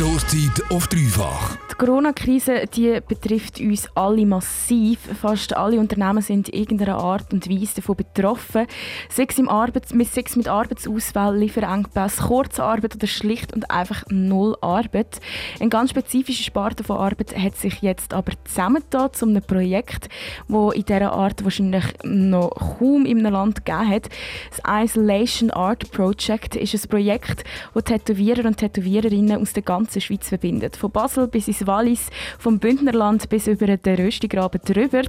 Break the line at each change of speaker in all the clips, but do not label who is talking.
Stoßzeit auf dreifach.
Die Corona-Krise betrifft uns alle massiv. Fast alle Unternehmen sind in irgendeiner Art und Weise davon betroffen. Sechs, Arbeits mit, sechs mit Arbeitsausfall, Lieferengpässe, Kurzarbeit oder schlicht und einfach null Arbeit. Eine ganz spezifische Sparte von Arbeit hat sich jetzt aber zusammengetan zu einem Projekt, das in dieser Art wahrscheinlich noch kaum in einem Land gegeben hat. Das Isolation Art Project ist ein Projekt, das Tätowierer und Tätowiererinnen aus der ganzen Schweiz verbindet. Von Basel bis ins Wallis, vom Bündnerland bis über den Röstigraben drüber,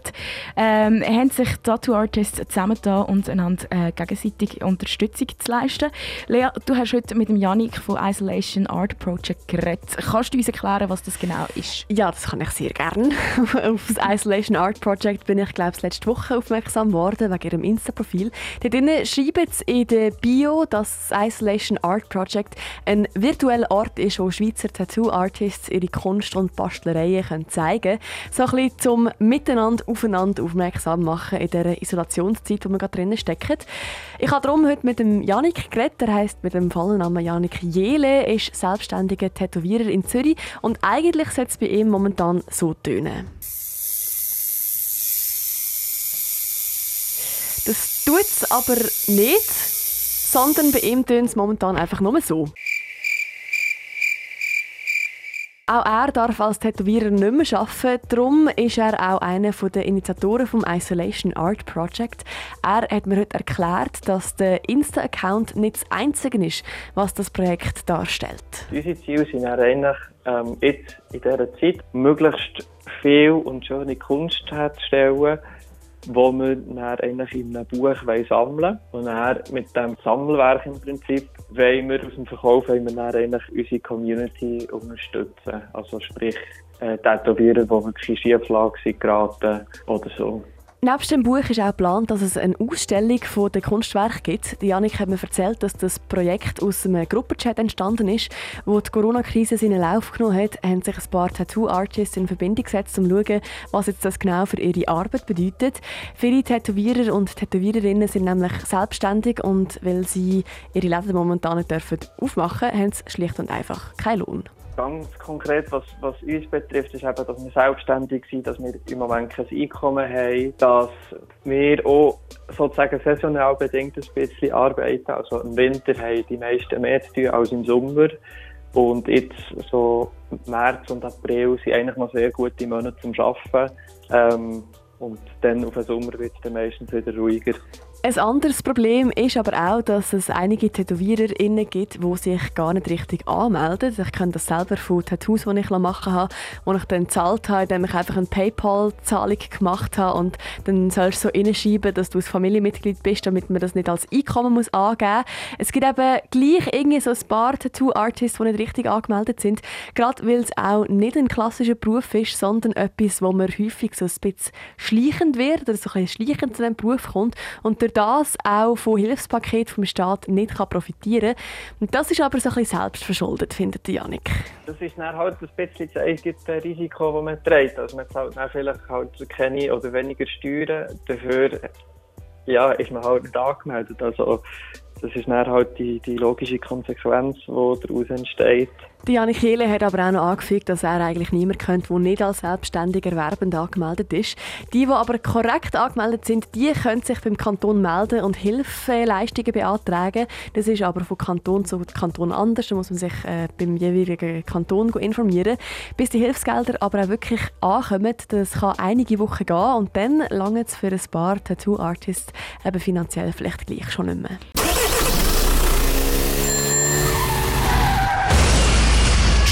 ähm, haben sich Tattoo-Artists zusammengetan und einander äh, gegenseitig Unterstützung zu leisten. Lea, du hast heute mit dem Janik von Isolation Art Project geredet. Kannst du uns erklären, was das genau ist?
Ja, das kann ich sehr gerne. Auf das Isolation Art Project bin ich, glaube ich, letzte Woche aufmerksam geworden, wegen ihrem Insta-Profil. Dort schreiben sie in der Bio, dass das Isolation Art Project ein virtueller Ort ist, wo Schweizer Tattoo-Artists ihre Kunst und Bastlereien können zeigen können. So ein bisschen zum Miteinander aufeinander aufmerksam machen in dieser Isolationszeit, wo wir gerade drinnen stecken. Ich habe darum heute mit dem Janik geredet. Er heisst mit dem vollen Namen Janik Jele, ist selbstständiger Tätowierer in Zürich und eigentlich setzt es bei ihm momentan so tönen. Das tut es aber nicht, sondern bei ihm tönt es momentan einfach nur so. Auch er darf als Tätowierer nicht mehr arbeiten. Darum ist er auch einer der Initiatoren des Isolation Art Project. Er hat mir heute erklärt, dass der Insta-Account nicht das Einzige ist, was das Projekt darstellt.
Unsere Ziele sind eigentlich, ähm, jetzt in dieser Zeit möglichst viel und schöne Kunst herzustellen, wo dann eigentlich in einem Buch sammeln. Und dann mit diesem Sammelwerk im Prinzip wollen wir aus dem Verkauf wollen wir dann eigentlich unsere Community unterstützen. Also sprich, äh, Tätowierer, die wirklich in Schieflage sind geraten oder so.
Neben dem Buch ist auch geplant, dass es eine Ausstellung von den Kunstwerken gibt. Janik hat mir erzählt, dass das Projekt aus einem Gruppenchat entstanden ist, wo die Corona-Krise seinen Lauf genommen hat, haben sich ein paar Tattoo-Artists in Verbindung gesetzt, um zu schauen, was jetzt das genau für ihre Arbeit bedeutet. Viele Tätowierer und Tätowiererinnen sind nämlich selbstständig und weil sie ihre Läden momentan nicht aufmachen dürfen, haben sie schlicht und einfach keinen Lohn.
Ganz konkret, was, was uns betrifft, ist eben, dass wir selbstständig sind, dass wir im Moment kein Einkommen haben, dass wir auch sozusagen saisonal bedingt ein bisschen arbeiten. Also im Winter haben die meisten mehr zu tun als im Sommer. Und jetzt so März und April sind eigentlich noch sehr gute Monate zum Arbeiten. Ähm, und dann auf den Sommer wird es dann meistens wieder ruhiger.
Ein anderes Problem ist aber auch, dass es einige TätowiererInnen gibt, die sich gar nicht richtig anmelden. Ich kenne das selber von Tattoos, die ich machen habe, wo ich dann gezahlt habe, indem ich einfach eine Paypal-Zahlung gemacht habe und dann sollst du so reinschreiben, dass du ein Familienmitglied bist, damit man das nicht als Einkommen muss angeben muss. Es gibt eben gleich irgendwie so ein paar Tattoo-Artists, die nicht richtig angemeldet sind, gerade weil es auch nicht ein klassischer Beruf ist, sondern etwas, wo man häufig so ein bisschen schleichend wird oder so ein bisschen schleichend zu diesem Beruf kommt und durch das auch von Hilfspaketen vom Staat nicht kann profitieren kann. Das ist aber so ein bisschen selbstverschuldet, findet Janik.
Das ist dann halt ein bisschen das eigene Risiko, das man trägt. Also man zahlt dann vielleicht halt keine oder weniger Steuern. Dafür ja, ist man halt nicht angemeldet. Also das ist dann halt die, die logische Konsequenz, die daraus entsteht.
Die Janik Jehle hat aber auch noch angefügt, dass er eigentlich niemand kennt, der nicht als selbstständiger Erwerbend angemeldet ist. Die, die aber korrekt angemeldet sind, die können sich beim Kanton melden und Hilfeleistungen beantragen. Das ist aber von Kanton zu Kanton anders. Da muss man sich äh, beim jeweiligen Kanton informieren. Bis die Hilfsgelder aber auch wirklich ankommen, das kann einige Wochen gehen und dann lange es für ein paar Tattoo-Artists eben finanziell vielleicht gleich schon nicht mehr.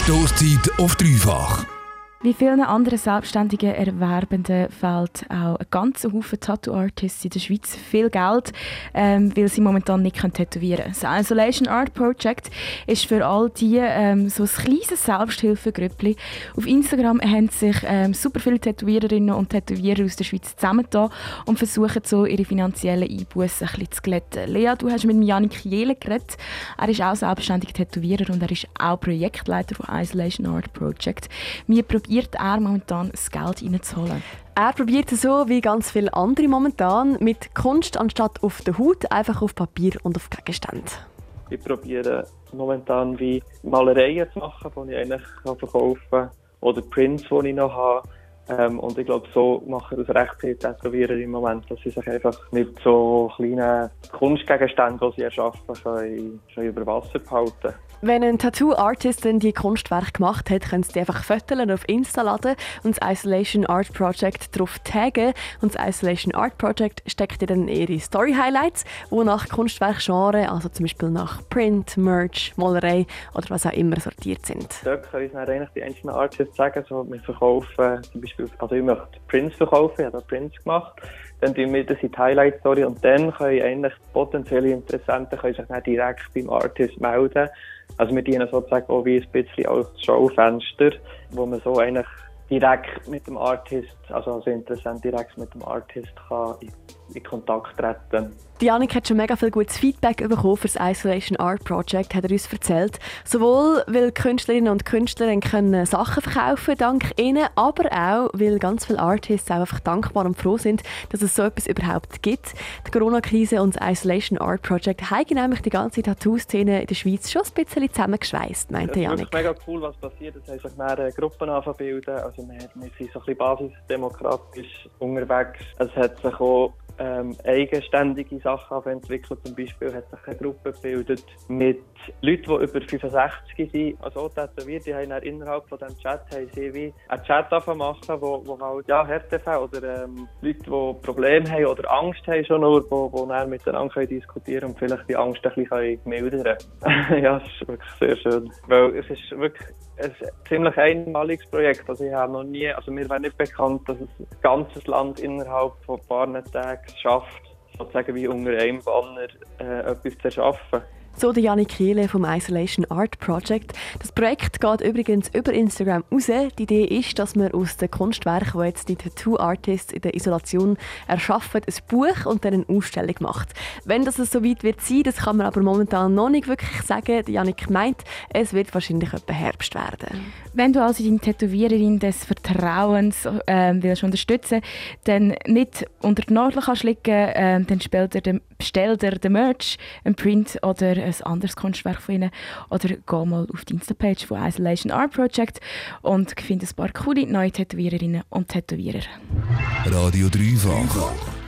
Stoßzeit auf dreifach.
Wie vielen anderen selbstständigen Erwerbenden fehlt auch ein ganzer Haufen Tattoo-Artists in der Schweiz viel Geld, ähm, weil sie momentan nicht tätowieren können. Das Isolation Art Project ist für all die ähm, so ein kleines Selbsthilfegrüppli. Auf Instagram haben sich ähm, super viele Tätowiererinnen und Tätowierer aus der Schweiz zusammengetan und versuchen so ihre finanziellen Einbußen ein bisschen zu glätten. Lea, du hast mit Janik Jele geredet. Er ist auch selbstständiger Tätowierer und er ist auch Projektleiter von Isolation Art Project. Wir probiert er momentan das Geld reinzuholen?
Er probiert es so wie ganz viele andere momentan mit Kunst anstatt auf der Haut einfach auf Papier und auf Gegenstände.
ich probiere momentan wie Malereien zu machen, die ich eigentlich verkaufen kann. Oder Prints, die ich noch habe. Ähm, und ich glaube, so machen das recht viele Tätowierer im Moment, dass sie sich einfach mit so kleinen Kunstgegenständen, die sie erschaffen, können, können über Wasser behalten
wenn ein Tattoo-Artist die Kunstwerk gemacht hat, können Sie die einfach fotografieren auf Insta laden und das Isolation Art Project darauf taggen. Und das Isolation Art Project steckt dann ihre Story-Highlights, die nach Kunstwerkgenre, also zum Beispiel nach Print, Merch, Malerei oder was auch immer sortiert sind.
Dort können uns dann eigentlich die einzelnen Artists sagen, so, wir verkaufen zum Beispiel, also ich möchte Prints verkaufen, ich habe Prints gemacht. Dann tun wir das in die Highlight Story und dann können eigentlich potenzielle Interessenten können sich dann direkt beim Artist melden. Also wir dienen sozusagen auch wie ein bisschen als Showfenster, wo man so eigentlich direkt mit dem Artist, also als Interessent direkt mit dem Artist kann in, Kontakt treten
Janik hat schon mega viel gutes Feedback bekommen für das Isolation Art Project, hat er uns erzählt. Sowohl weil Künstlerinnen und Künstler können Sachen verkaufen dank ihnen, aber auch weil ganz viele Artists auch einfach dankbar und froh sind, dass es so etwas überhaupt gibt. Die Corona-Krise und das Isolation Art Project haben nämlich die ganze Tattoo-Szene in der Schweiz schon ein bisschen zusammengeschweißt, meinte Janik.
Es ist mega cool, was passiert. Es haben sich mehrere Gruppen angebildet. Also wir, wir sind so ein bisschen basisdemokratisch unterwegs. Es hat sich auch ähm, eigenständige Sachen entwickelt. Zum Beispiel hat sich eine Gruppe gebildet mit Leuten, die über 65 sind, also tätowiert. Die haben innerhalb von diesem Chat sie wie einen Chat machen, wo, wo halt ja, Härtefälle oder ähm, Leute, die Probleme haben oder Angst haben schon nur, wo, wo dann miteinander können diskutieren und vielleicht die Angst ein bisschen mildern Ja, das ist wirklich sehr schön. Weil es ist wirklich ein ziemlich einmaliges Projekt. Also ich habe noch nie, also mir wäre nicht bekannt, dass ein ganzes Land innerhalb von ein paar Tagen schafft, sozusagen wie unter einem Banner äh, etwas zu erschaffen.
So der Janik Kiele vom Isolation Art Project. Das Projekt geht übrigens über Instagram raus. Die Idee ist, dass man aus den Kunstwerken, die jetzt die Tattoo-Artists in der Isolation erschaffen, ein Buch und dann eine Ausstellung macht. Wenn das so weit wird sein, das kann man aber momentan noch nicht wirklich sagen. Die Janik meint, es wird wahrscheinlich etwa Herbst werden.
Wenn du also deine Tätowiererin des Vertrauens äh, willst unterstützen dann nicht unter die Nadel kannst liegen, äh, dann bestell dir den Merch, ein Print oder ein anderes Kunstwerk von ihnen oder geh mal auf die Insta-Page von Isolation Art Project und finde ein paar coole neue Tätowiererinnen und Tätowierer.
Radio Dreifach.